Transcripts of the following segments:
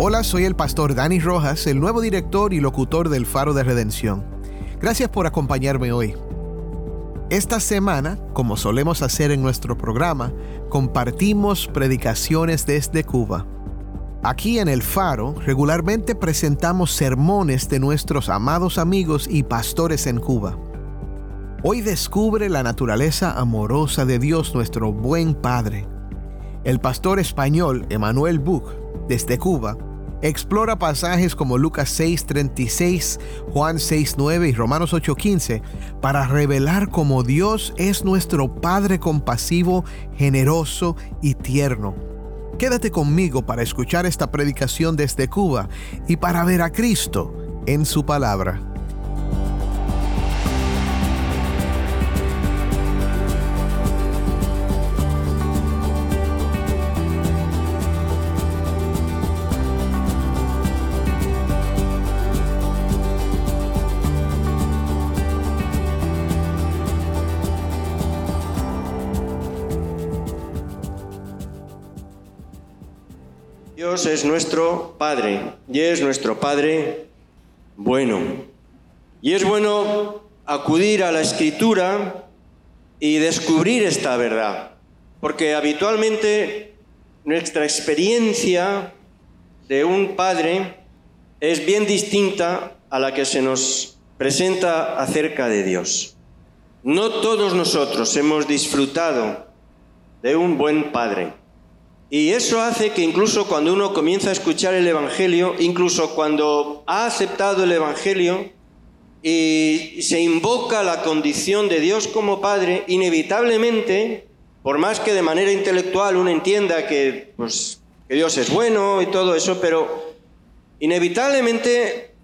Hola, soy el pastor Dani Rojas, el nuevo director y locutor del Faro de Redención. Gracias por acompañarme hoy. Esta semana, como solemos hacer en nuestro programa, compartimos predicaciones desde Cuba. Aquí en el Faro regularmente presentamos sermones de nuestros amados amigos y pastores en Cuba. Hoy descubre la naturaleza amorosa de Dios nuestro buen Padre. El pastor español Emanuel Buch, desde Cuba, explora pasajes como Lucas 6:36, Juan 6:9 y Romanos 8:15 para revelar cómo Dios es nuestro Padre compasivo, generoso y tierno. Quédate conmigo para escuchar esta predicación desde Cuba y para ver a Cristo en su palabra. Dios es nuestro Padre y es nuestro Padre bueno. Y es bueno acudir a la escritura y descubrir esta verdad, porque habitualmente nuestra experiencia de un padre es bien distinta a la que se nos presenta acerca de Dios. No todos nosotros hemos disfrutado de un buen padre. Y eso hace que incluso cuando uno comienza a escuchar el Evangelio, incluso cuando ha aceptado el Evangelio y se invoca la condición de Dios como Padre, inevitablemente, por más que de manera intelectual uno entienda que, pues, que Dios es bueno y todo eso, pero inevitablemente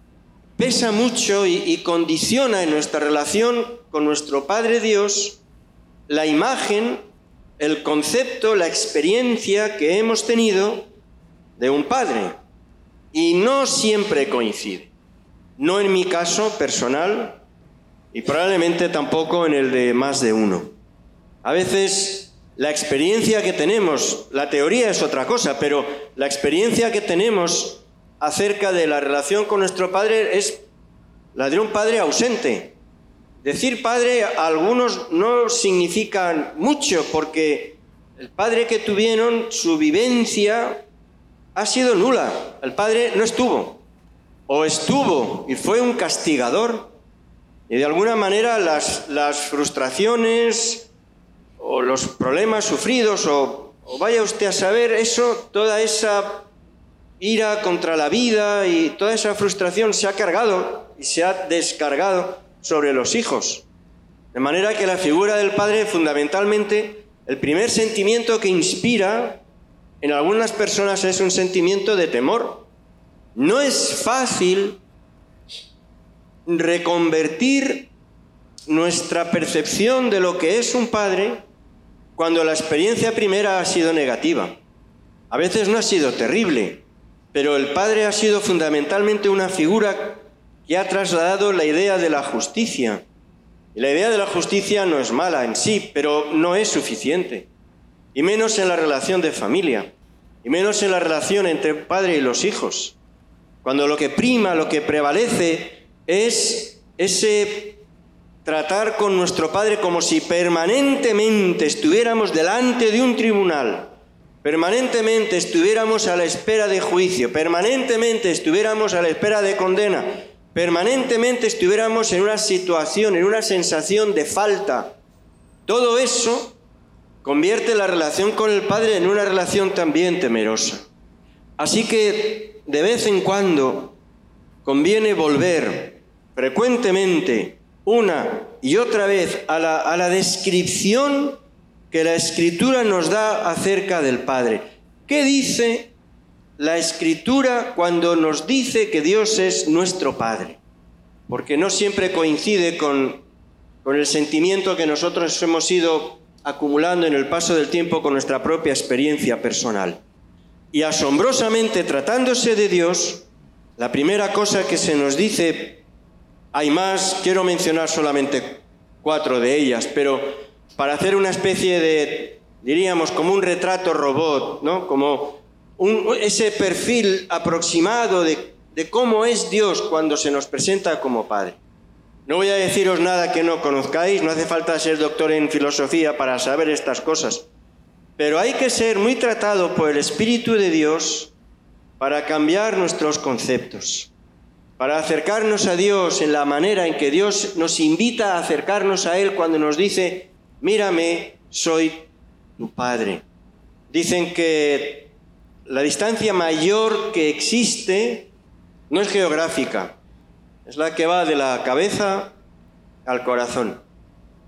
pesa mucho y, condiciona en nuestra relación con nuestro Padre Dios la imagen el concepto, la experiencia que hemos tenido de un padre. Y no siempre coincide. No en mi caso personal y probablemente tampoco en el de más de uno. A veces la experiencia que tenemos, la teoría es otra cosa, pero la experiencia que tenemos acerca de la relación con nuestro padre es la de un padre ausente, Decir padre a algunos no significa mucho porque el padre que tuvieron, su vivencia ha sido nula. El padre no estuvo. O estuvo y fue un castigador. Y de alguna manera las, frustraciones o los problemas sufridos o vaya usted a saber eso, toda esa ira contra la vida y toda esa frustración se ha cargado y se ha descargado sobre los hijos. De manera que la figura del padre fundamentalmente, el primer sentimiento que inspira en algunas personas es un sentimiento de temor. No es fácil reconvertir nuestra percepción de lo que es un padre cuando la experiencia primera ha sido negativa. A veces no ha sido terrible, pero el padre ha sido fundamentalmente una figura que ha trasladado la idea de la justicia. Y la idea de la justicia no es mala en sí, pero no es suficiente. Y menos en la relación de familia, y menos en la relación entre padre y los hijos. Cuando lo que prima, lo que prevalece es ese tratar con nuestro Padre como si permanentemente estuviéramos delante de un tribunal, permanentemente estuviéramos a la espera de juicio, permanentemente estuviéramos a la espera de condena, permanentemente estuviéramos en una situación, en una sensación de falta. Todo eso convierte la relación con el Padre en una relación también temerosa. Así que de vez en cuando conviene volver frecuentemente una y otra vez a la, descripción que la Escritura nos da acerca del Padre. ¿Qué dice la Escritura cuando nos dice que Dios es nuestro Padre? Porque no siempre coincide con, con el sentimiento que nosotros hemos ido acumulando en el paso del tiempo con nuestra propia experiencia personal. Y asombrosamente, tratándose de Dios, la primera cosa que se nos dice, hay más, quiero mencionar solamente cuatro de ellas, pero para hacer una especie de, diríamos, como un retrato robot, ¿no? Como ese perfil aproximado de, de cómo es Dios cuando se nos presenta como Padre. No voy a deciros nada que no conozcáis, no hace falta ser doctor en filosofía para saber estas cosas, pero hay que ser muy tratado por el Espíritu de Dios para cambiar nuestros conceptos, para acercarnos a Dios en la manera en que Dios nos invita a acercarnos a Él cuando nos dice, mírame, soy tu Padre. Dicen que la distancia mayor que existe no es geográfica, es la que va de la cabeza al corazón.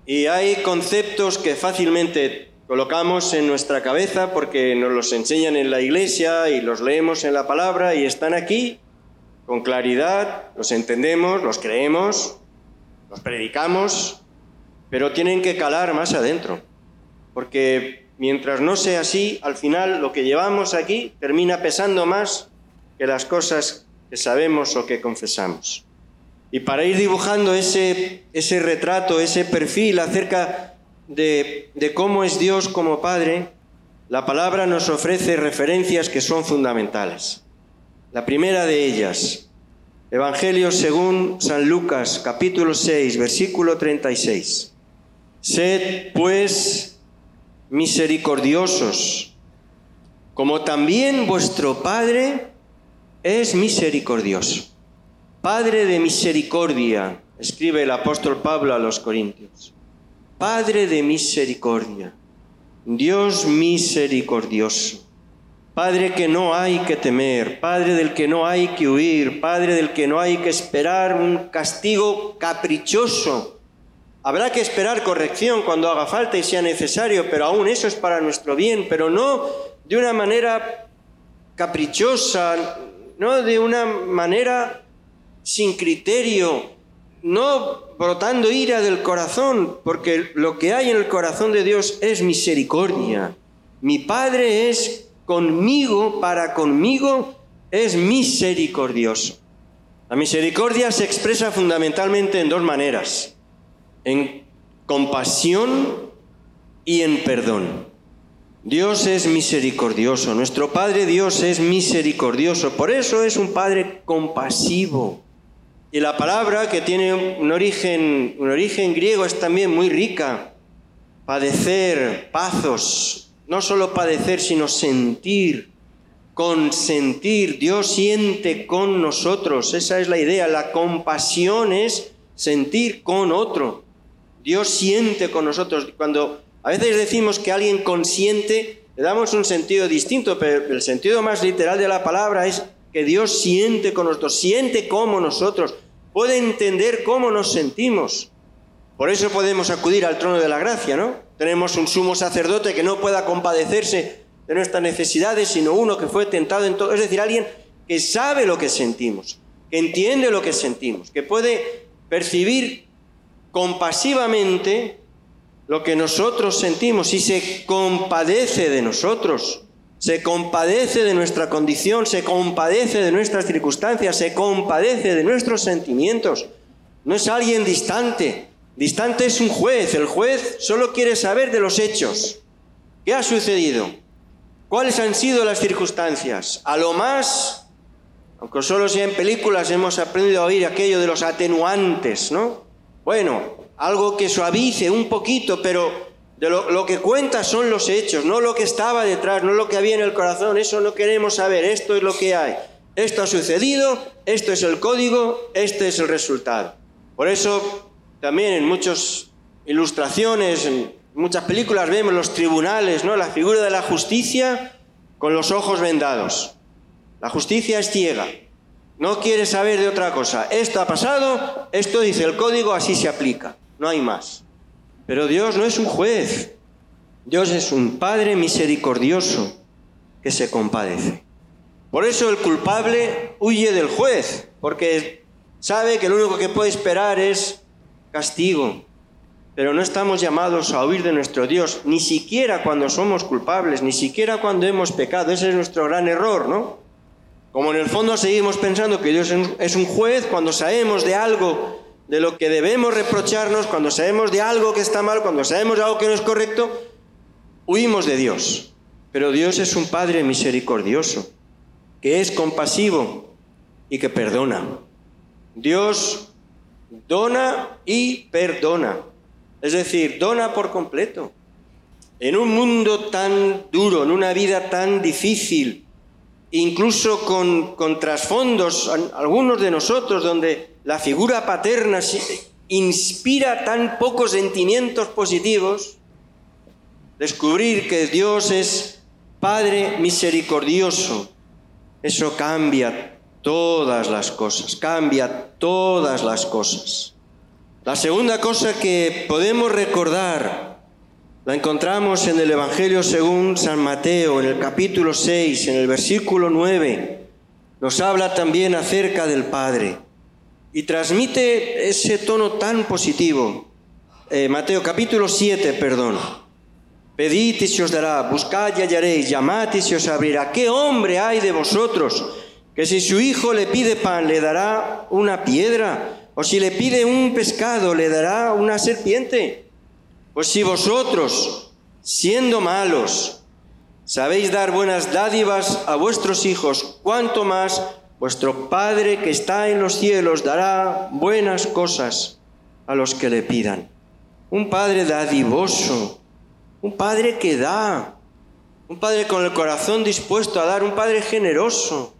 Y hay conceptos que fácilmente colocamos en nuestra cabeza porque nos los enseñan en la iglesia y los leemos en la palabra y están aquí con claridad, los entendemos, los creemos, los predicamos, pero tienen que calar más adentro. Porque mientras no sea así, al final lo que llevamos aquí termina pesando más que las cosas que sabemos o que confesamos. Y para ir dibujando ese, ese retrato, ese perfil acerca de, de cómo es Dios como Padre, la palabra nos ofrece referencias que son fundamentales. La primera de ellas, Evangelio según San Lucas, capítulo 6, versículo 36. Sed pues misericordiosos, como también vuestro Padre es misericordioso. Padre de misericordia, escribe el apóstol Pablo a los Corintios. Padre de misericordia, Dios misericordioso, Padre que no hay que temer, Padre del que no hay que huir, Padre del que no hay que esperar un castigo caprichoso. Habrá que esperar corrección cuando haga falta y sea necesario, pero aún eso es para nuestro bien, pero no de una manera caprichosa, no de una manera sin criterio, no brotando ira del corazón, porque lo que hay en el corazón de Dios es misericordia. Mi Padre es conmigo, para conmigo, es misericordioso. La misericordia se expresa fundamentalmente en dos maneras, en compasión y en perdón. Dios es misericordioso, nuestro Padre Dios es misericordioso, por eso es un Padre compasivo. Y la palabra que tiene un origen, un origen griego es también muy rica. Padecer, pazos, no solo padecer, sino sentir, consentir. Dios siente con nosotros, esa es la idea. La compasión es sentir con otro. Dios siente con nosotros. Cuando a veces decimos que alguien consiente, le damos un sentido distinto, pero el sentido más literal de la palabra es que Dios siente con nosotros, siente como nosotros, puede entender cómo nos sentimos. Por eso podemos acudir al trono de la gracia, ¿no? Tenemos un sumo sacerdote que no pueda compadecerse de nuestras necesidades, sino uno que fue tentado en todo, es decir, alguien que sabe lo que sentimos, que entiende lo que sentimos, que puede percibir compasivamente lo que nosotros sentimos y se compadece de nosotros se compadece de nuestra condición, se compadece de nuestras circunstancias, se compadece de nuestros sentimientos. No es alguien distante. Distante es un juez. El juez solo quiere saber de los hechos. ¿Qué ha sucedido? ¿Cuáles han sido las circunstancias? A lo más, aunque solo sea en películas, hemos aprendido a oír aquello de los atenuantes, ¿no? Bueno, algo que suavice un poquito, pero lo, que cuenta son los hechos, no lo que estaba detrás, no lo que había en el corazón. Eso no queremos saber. Esto es lo que hay. Esto ha sucedido, esto es el código, este es el resultado. Por eso también en muchas ilustraciones, en muchas películas vemos los tribunales, ¿no? La figura de la justicia con los ojos vendados. La justicia es ciega. No quiere saber de otra cosa. Esto ha pasado, esto dice el código, así se aplica. No hay más. Pero Dios no es un juez. Dios es un Padre misericordioso que se compadece. Por eso el culpable huye del juez, porque sabe que lo único que puede esperar es castigo. Pero no estamos llamados a huir de nuestro Dios, ni siquiera cuando somos culpables, ni siquiera cuando hemos pecado. Ese es nuestro gran error, ¿no? Como en el fondo seguimos pensando que Dios es un juez cuando sabemos de algo de lo que debemos reprocharnos, cuando sabemos de algo que está mal, cuando sabemos de algo que no es correcto, huimos de Dios. Pero Dios es un Padre misericordioso, que es compasivo y que perdona. Dios dona y perdona. Es decir, dona por completo. En un mundo tan duro, en una vida tan difícil, incluso con, con trasfondos, algunos de nosotros, donde la figura paterna inspira tan pocos sentimientos positivos, descubrir que Dios es Padre misericordioso, eso cambia todas las cosas, cambia todas las cosas. La segunda cosa que podemos recordar la encontramos en el Evangelio según San Mateo, en el capítulo 6, en el versículo 9. Nos habla también acerca del Padre y transmite ese tono tan positivo. Eh, Mateo capítulo 7, perdón. Pedid y se os dará, buscad y hallaréis, llamad y se os abrirá. ¿Qué hombre hay de vosotros que si su hijo le pide pan le dará una piedra? ¿O si le pide un pescado le dará una serpiente? Pues si vosotros, siendo malos, sabéis dar buenas dádivas a vuestros hijos, cuánto más vuestro Padre que está en los cielos dará buenas cosas a los que le pidan. Un Padre dadivoso, un Padre que da, un Padre con el corazón dispuesto a dar, un Padre generoso.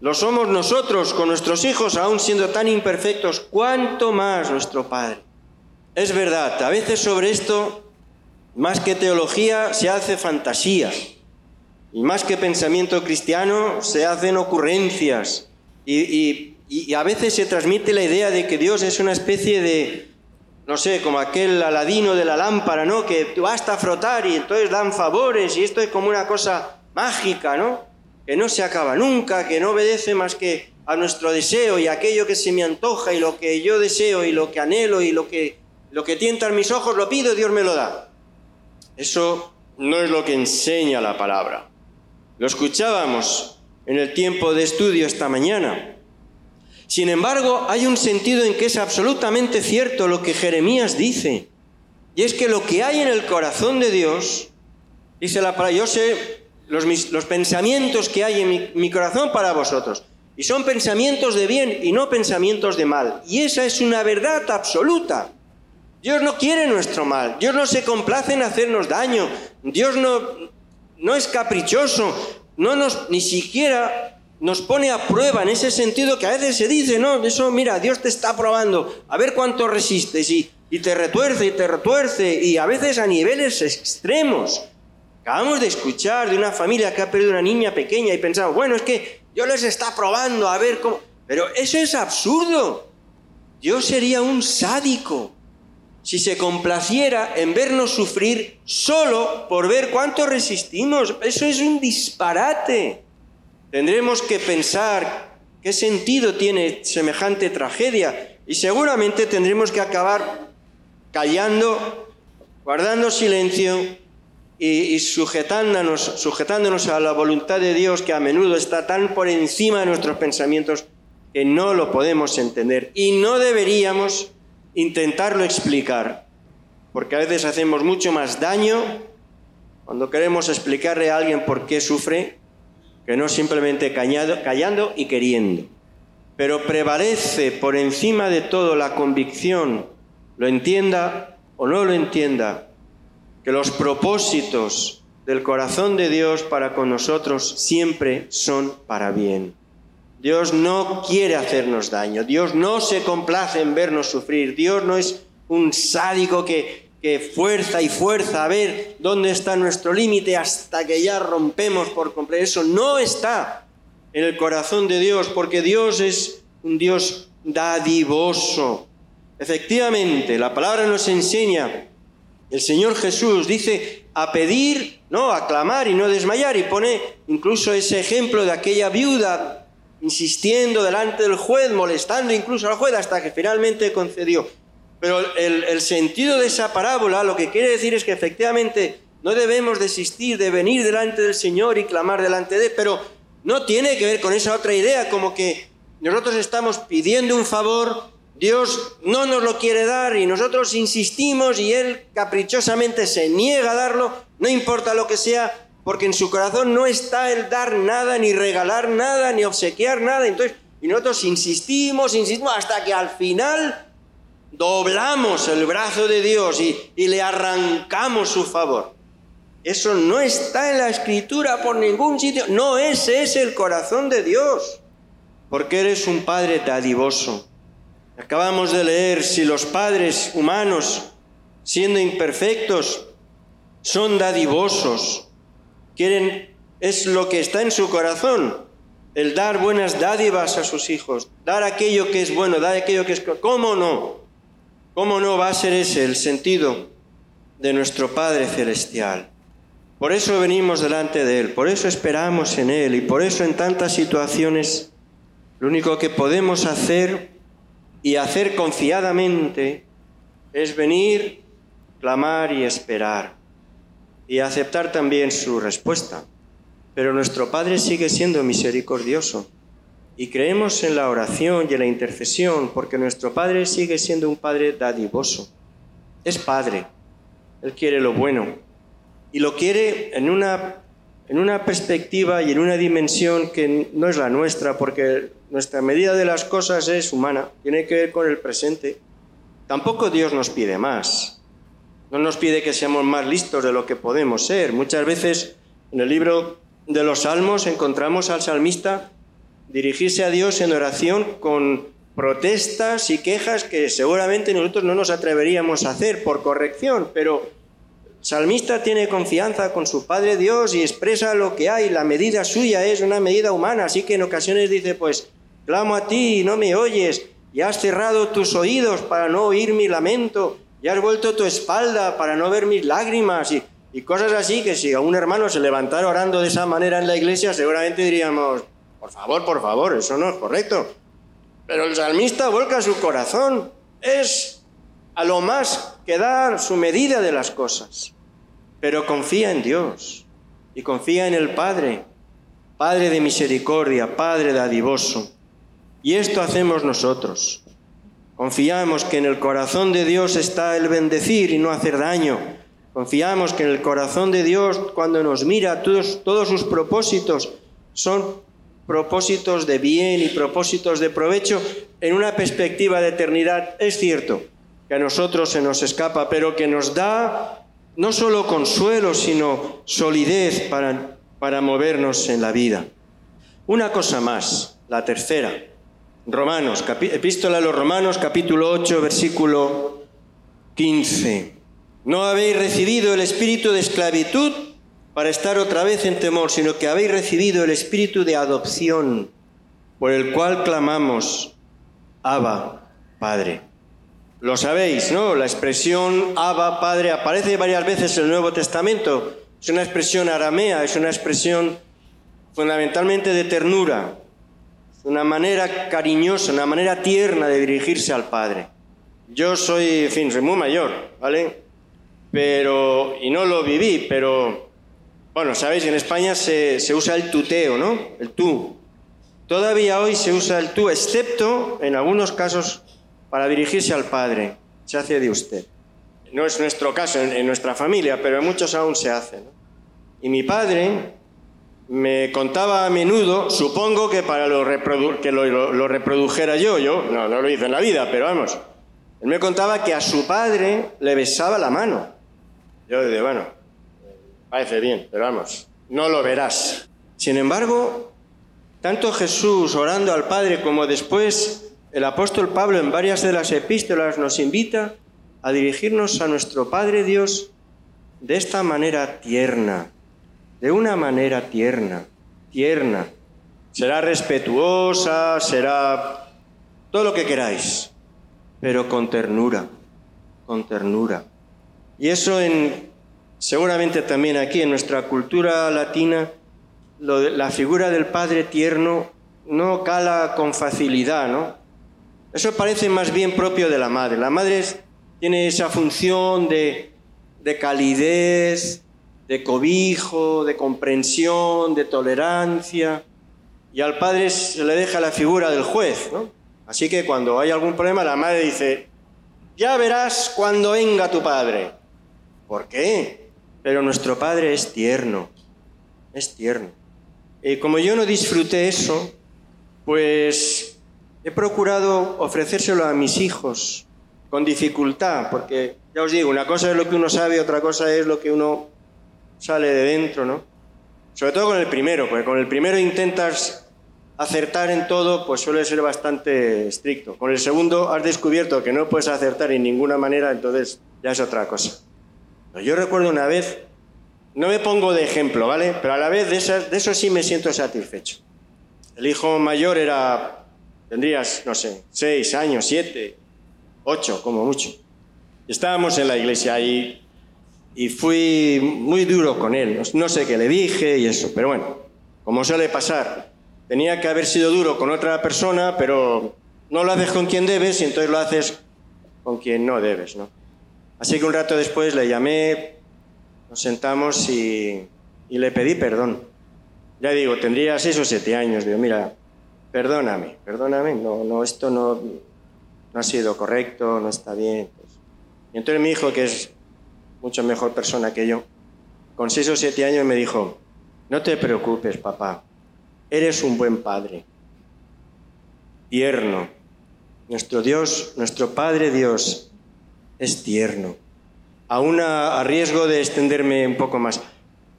Lo somos nosotros con nuestros hijos, aún siendo tan imperfectos, cuánto más nuestro Padre. Es verdad, a veces sobre esto, más que teología, se hace fantasía. Y más que pensamiento cristiano, se hacen ocurrencias. Y, a veces se transmite la idea de que Dios es una especie de, no sé, como aquel aladino de la lámpara, ¿no? Que basta frotar y entonces dan favores y esto es como una cosa mágica, ¿no? Que no se acaba nunca, que no obedece más que a nuestro deseo y aquello que se me antoja y lo que yo deseo y lo que anhelo y lo que lo que tientan mis ojos lo pido y Dios me lo da. Eso no es lo que enseña la palabra. Lo escuchábamos en el tiempo de estudio esta mañana. Sin embargo, hay un sentido en que es absolutamente cierto lo que Jeremías dice. Y es que lo que hay en el corazón de Dios, dice la palabra, yo sé los, pensamientos que hay en mi corazón para vosotros. Y son pensamientos de bien y no pensamientos de mal. Y esa es una verdad absoluta. Dios no quiere nuestro mal, Dios no se complace en hacernos daño, Dios no, no es caprichoso, no nos, ni siquiera nos pone a prueba en ese sentido que a veces se dice, no, eso mira, Dios te está probando, a ver cuánto resistes y, y te retuerce y te retuerce y a veces a niveles extremos. Acabamos de escuchar de una familia que ha perdido una niña pequeña y pensamos, bueno, es que Dios les está probando a ver cómo... Pero eso es absurdo. Dios sería un sádico si se complaciera en vernos sufrir solo por ver cuánto resistimos. Eso es un disparate. Tendremos que pensar qué sentido tiene semejante tragedia y seguramente tendremos que acabar callando, guardando silencio y, sujetándonos, sujetándonos a la voluntad de Dios que a menudo está tan por encima de nuestros pensamientos que no lo podemos entender y no deberíamos intentarlo explicar, porque a veces hacemos mucho más daño cuando queremos explicarle a alguien por qué sufre que no simplemente callando y queriendo. Pero prevalece por encima de todo la convicción, lo entienda o no lo entienda, que los propósitos del corazón de Dios para con nosotros siempre son para bien. Dios no quiere hacernos daño, Dios no se complace en vernos sufrir, Dios no es un sádico que, que fuerza y fuerza a ver dónde está nuestro límite hasta que ya rompemos por completo. Eso no está en el corazón de Dios, porque Dios es un Dios dadivoso. Efectivamente, la palabra nos enseña El Señor Jesús dice a pedir, no, a clamar y no desmayar y pone incluso ese ejemplo de aquella viuda insistiendo delante del juez, molestando incluso al juez hasta que finalmente concedió. Pero el, sentido de esa parábola lo que quiere decir es que efectivamente no debemos desistir de venir delante del Señor y clamar delante de Él, pero no tiene que ver con esa otra idea como que nosotros estamos pidiendo un favor, Dios no nos lo quiere dar y nosotros insistimos y Él caprichosamente se niega a darlo, no importa lo que sea, porque en su corazón no está el dar nada, ni regalar nada, ni obsequiar nada. Entonces, y nosotros insistimos, insistimos, hasta que al final doblamos el brazo de Dios y, y le arrancamos su favor. Eso no está en la escritura por ningún sitio. No ese es el corazón de Dios. Porque eres un Padre dadivoso. Acabamos de leer si los padres humanos, siendo imperfectos, son dadivosos. Quieren, es lo que está en su corazón, el dar buenas dádivas a sus hijos, dar aquello que es bueno, dar aquello que es... ¿Cómo no? ¿Cómo no va a ser ese el sentido de nuestro Padre Celestial? Por eso venimos delante de Él, por eso esperamos en Él y por eso en tantas situaciones lo único que podemos hacer y hacer confiadamente es venir, clamar y esperar y aceptar también su respuesta. Pero nuestro Padre sigue siendo misericordioso y creemos en la oración y en la intercesión porque nuestro Padre sigue siendo un Padre dadivoso. Es Padre, Él quiere lo bueno y lo quiere en una, en una perspectiva y en una dimensión que no es la nuestra, porque nuestra medida de las cosas es humana, tiene que ver con el presente. Tampoco Dios nos pide más. No nos pide que seamos más listos de lo que podemos ser. Muchas veces en el libro de los Salmos encontramos al salmista dirigirse a Dios en oración con protestas y quejas que seguramente nosotros no nos atreveríamos a hacer por corrección, pero salmista tiene confianza con su Padre Dios y expresa lo que hay. La medida suya es una medida humana, así que en ocasiones dice, pues, clamo a ti y no me oyes, y has cerrado tus oídos para no oír mi lamento, y has vuelto tu espalda para no ver mis lágrimas, y, cosas así que si a un hermano se levantara orando de esa manera en la iglesia, seguramente diríamos, por favor, por favor, eso no es correcto. Pero el salmista vuelca su corazón, es a lo más que dar su medida de las cosas pero confía en Dios y confía en el Padre, Padre de misericordia, Padre dadivoso. Y esto hacemos nosotros. Confiamos que en el corazón de Dios está el bendecir y no hacer daño. Confiamos que en el corazón de Dios, cuando nos mira, todos, todos sus propósitos son propósitos de bien y propósitos de provecho en una perspectiva de eternidad. Es cierto que a nosotros se nos escapa, pero que nos da no solo consuelo, sino solidez para, para movernos en la vida. Una cosa más, la tercera. Romanos, epístola a los Romanos, capítulo 8, versículo 15. No habéis recibido el espíritu de esclavitud para estar otra vez en temor, sino que habéis recibido el espíritu de adopción, por el cual clamamos, Abba, Padre. Lo sabéis, ¿no? La expresión Abba, Padre, aparece varias veces en el Nuevo Testamento. Es una expresión aramea, es una expresión fundamentalmente de ternura, una manera cariñosa, una manera tierna de dirigirse al Padre. Yo soy, en fin, soy muy mayor, ¿vale? Pero, y no lo viví, pero, bueno, sabéis, en España se, se usa el tuteo, ¿no? El tú. Todavía hoy se usa el tú, excepto en algunos casos para dirigirse al Padre. Se hace de usted. No es nuestro caso en, nuestra familia, pero en muchos aún se hace. Y mi padre me contaba a menudo, supongo que para lo que lo, reprodujera yo, yo no, no lo hice en la vida, pero vamos, él me contaba que a su padre le besaba la mano. Yo dije, bueno, parece bien, pero vamos, no lo verás. Sin embargo, tanto Jesús orando al Padre como después el apóstol Pablo en varias de las epístolas nos invita a dirigirnos a nuestro Padre Dios de esta manera tierna, de una manera tierna, tierna. Será respetuosa, será todo lo que queráis, pero con ternura, con ternura. Y eso en, seguramente también aquí en nuestra cultura latina, la figura del padre tierno no cala con facilidad, ¿no? Eso parece más bien propio de la madre. La madre tiene esa función de, de calidez, de cobijo, de comprensión, de tolerancia, y al padre se le deja la figura del juez. Así que cuando hay algún problema, la madre dice, ya verás cuando venga tu padre. ¿Por qué? Pero nuestro padre es tierno, es tierno. Y como yo no disfruté eso, pues he procurado ofrecérselo a mis hijos con dificultad, porque ya os digo, una cosa es lo que uno sabe, otra cosa es lo que uno sale de dentro, ¿no? Sobre todo con el primero, porque con el primero intentas acertar en todo, pues suele ser bastante estricto. Con el segundo has descubierto que no puedes acertar en ninguna manera, entonces ya es otra cosa. Yo recuerdo una vez, no me pongo de ejemplo, ¿vale? Pero a la vez de, de eso sí me siento satisfecho. El hijo mayor era, tendrías, no sé, seis años, siete, ocho, como mucho. Estábamos en la iglesia y, y fui muy duro con él. No sé qué le dije y eso, pero bueno, como suele pasar, tenía que haber sido duro con otra persona, pero no lo haces con quien debes y entonces lo haces con quien no debes, ¿no? Así que un rato después le llamé, nos sentamos y, y le pedí perdón. Ya digo, tendría seis o siete años. Digo, mira, perdóname, perdóname, no, no, esto no, no ha sido correcto, no está bien. Y entonces mi hijo, que es mucho mejor persona que yo, con seis o siete años me dijo, no te preocupes, papá, eres un buen padre, tierno. Nuestro Dios, nuestro Padre Dios, es tierno. Aún a, a riesgo de extenderme un poco más.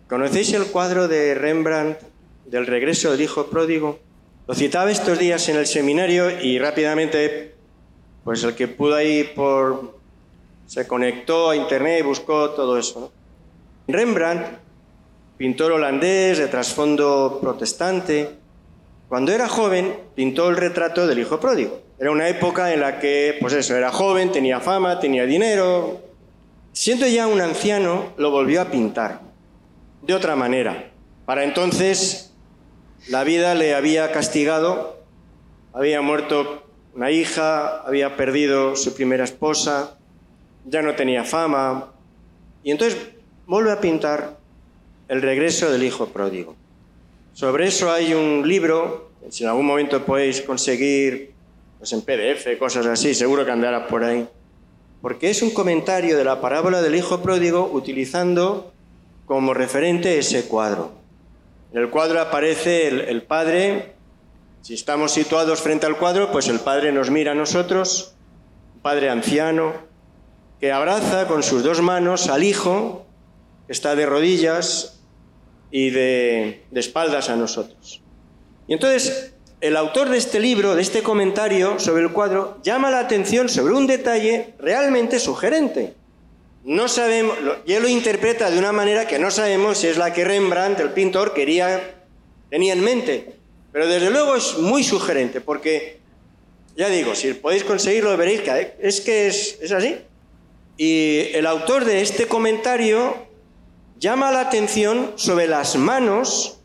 ¿Conocéis el cuadro de Rembrandt del regreso del hijo pródigo. Lo citaba estos días en el seminario y rápidamente, pues el que pudo ir por... se conectó a internet y buscó todo eso. Rembrandt, pintor holandés de trasfondo protestante, cuando era joven pintó el retrato del hijo pródigo. Era una época en la que, pues eso, era joven, tenía fama, tenía dinero. Siendo ya un anciano, lo volvió a pintar de otra manera. Para entonces la vida le había castigado, había muerto una hija, había perdido su primera esposa, ya no tenía fama, y entonces vuelve a pintar el regreso del hijo pródigo. Sobre eso hay un libro, si en algún momento podéis conseguir pues en PDF, cosas así, seguro que andará por ahí, porque es un comentario de la parábola del hijo pródigo utilizando como referente ese cuadro. En el cuadro aparece el, Padre, si estamos situados frente al cuadro, pues el Padre nos mira a nosotros, un Padre anciano, que abraza con sus dos manos al Hijo, que está de rodillas y de, espaldas a nosotros. Y entonces el autor de este libro, de este comentario sobre el cuadro, llama la atención sobre un detalle realmente sugerente. No sabemos, y él lo interpreta de una manera que no sabemos si es la que Rembrandt, el pintor, quería, tenía en mente. Pero desde luego es muy sugerente, porque, ya digo, si podéis conseguirlo, veréis que es que es así. Y el autor de este comentario llama la atención sobre las manos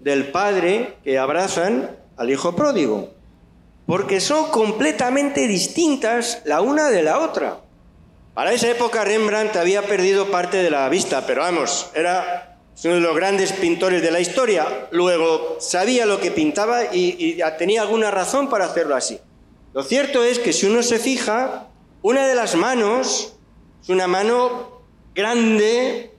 del padre que abrazan al hijo pródigo, porque son completamente distintas la una de la otra. Para esa época Rembrandt había perdido parte de la vista, pero vamos, era uno de los grandes pintores de la historia. Luego sabía lo que pintaba y, tenía alguna razón para hacerlo así. Lo cierto es que si uno se fija, una de las manos es una mano grande,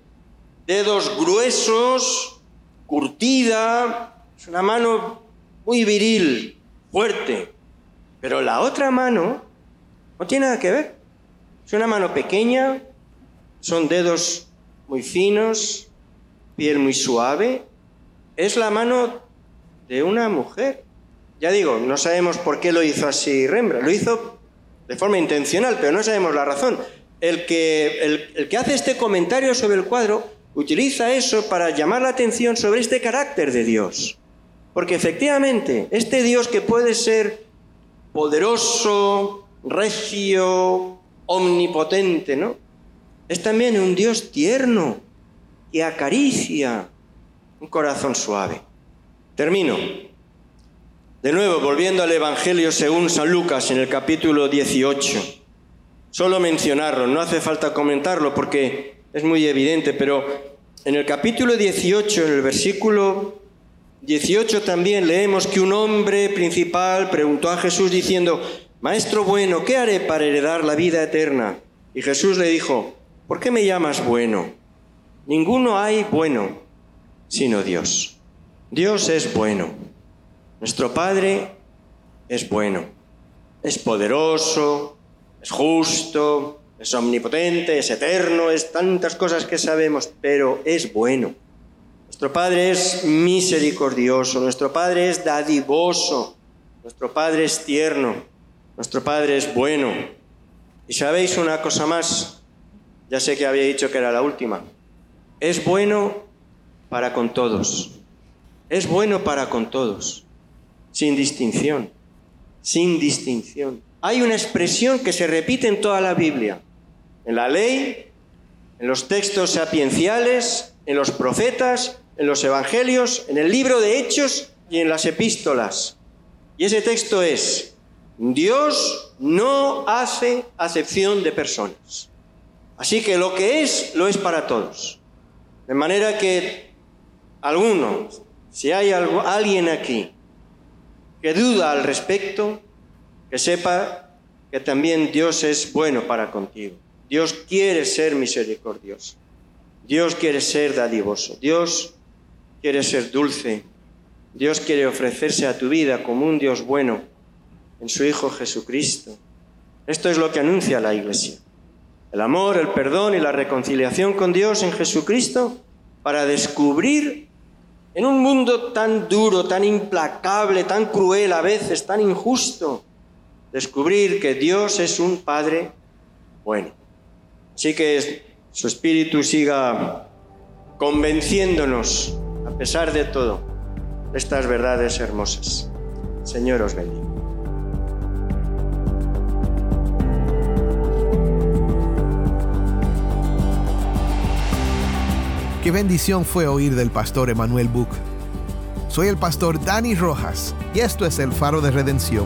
dedos gruesos, curtida, es una mano muy viril, fuerte. Pero la otra mano no tiene nada que ver. Es una mano pequeña, son dedos muy finos, piel muy suave. Es la mano de una mujer. Ya digo, no sabemos por qué lo hizo así Rembrandt. Lo hizo de forma intencional, pero no sabemos la razón. El que, el, que hace este comentario sobre el cuadro utiliza eso para llamar la atención sobre este carácter de Dios. Porque efectivamente, este Dios que puede ser poderoso, recio, omnipotente, ¿no? Es también un Dios tierno que acaricia un corazón suave. Termino. De nuevo, volviendo al Evangelio según San Lucas en el capítulo 18. Solo mencionarlo, no hace falta comentarlo porque es muy evidente, pero en el capítulo 18, en el versículo 18 también leemos que un hombre principal preguntó a Jesús diciendo, Maestro bueno, ¿qué haré para heredar la vida eterna? Y Jesús le dijo, ¿por qué me llamas bueno? Ninguno hay bueno sino Dios. Dios es bueno. Nuestro Padre es bueno. Es poderoso, es justo, es omnipotente, es eterno, es tantas cosas que sabemos, pero es bueno. Nuestro Padre es misericordioso, nuestro Padre es dadivoso, nuestro Padre es tierno, nuestro Padre es bueno. Y sabéis una cosa más, ya sé que había dicho que era la última, es bueno para con todos, es bueno para con todos, sin distinción, sin distinción. Hay una expresión que se repite en toda la Biblia, en la ley, en los textos sapienciales, en los profetas, en los evangelios, en el libro de Hechos y en las epístolas. Y ese texto es, Dios no hace acepción de personas. Así que lo que es, lo es para todos. De manera que alguno, si hay alguien aquí que duda al respecto, que sepa que también Dios es bueno para contigo. Dios quiere ser misericordioso. Dios quiere ser dadivoso. Dios quiere ser dulce. Dios quiere ofrecerse a tu vida como un Dios bueno en su Hijo Jesucristo. Esto es lo que anuncia la Iglesia. El amor, el perdón y la reconciliación con Dios en Jesucristo para descubrir en un mundo tan duro, tan implacable, tan cruel a veces, tan injusto, descubrir que Dios es un Padre bueno. Así que su Espíritu siga convenciéndonos a pesar de todo, estas verdades hermosas. Señor os bendiga. Qué bendición fue oír del pastor Emanuel Buch. Soy el pastor Dani Rojas y esto es el Faro de Redención.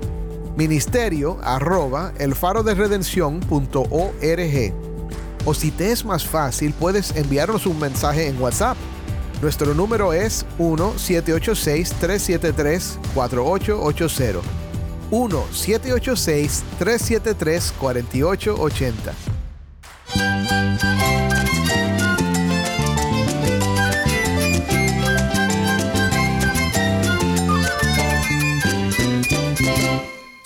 ministerio arroba elfaroderedención.org. O si te es más fácil, puedes enviarnos un mensaje en WhatsApp nuestro número es 1-786-373-4880. 1-786-373-4880.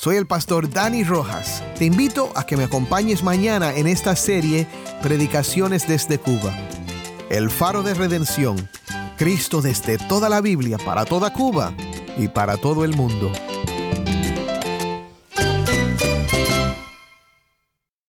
Soy el pastor Dani Rojas. Te invito a que me acompañes mañana en esta serie Predicaciones desde Cuba. El faro de redención Cristo desde toda la Biblia, para toda Cuba y para todo el mundo.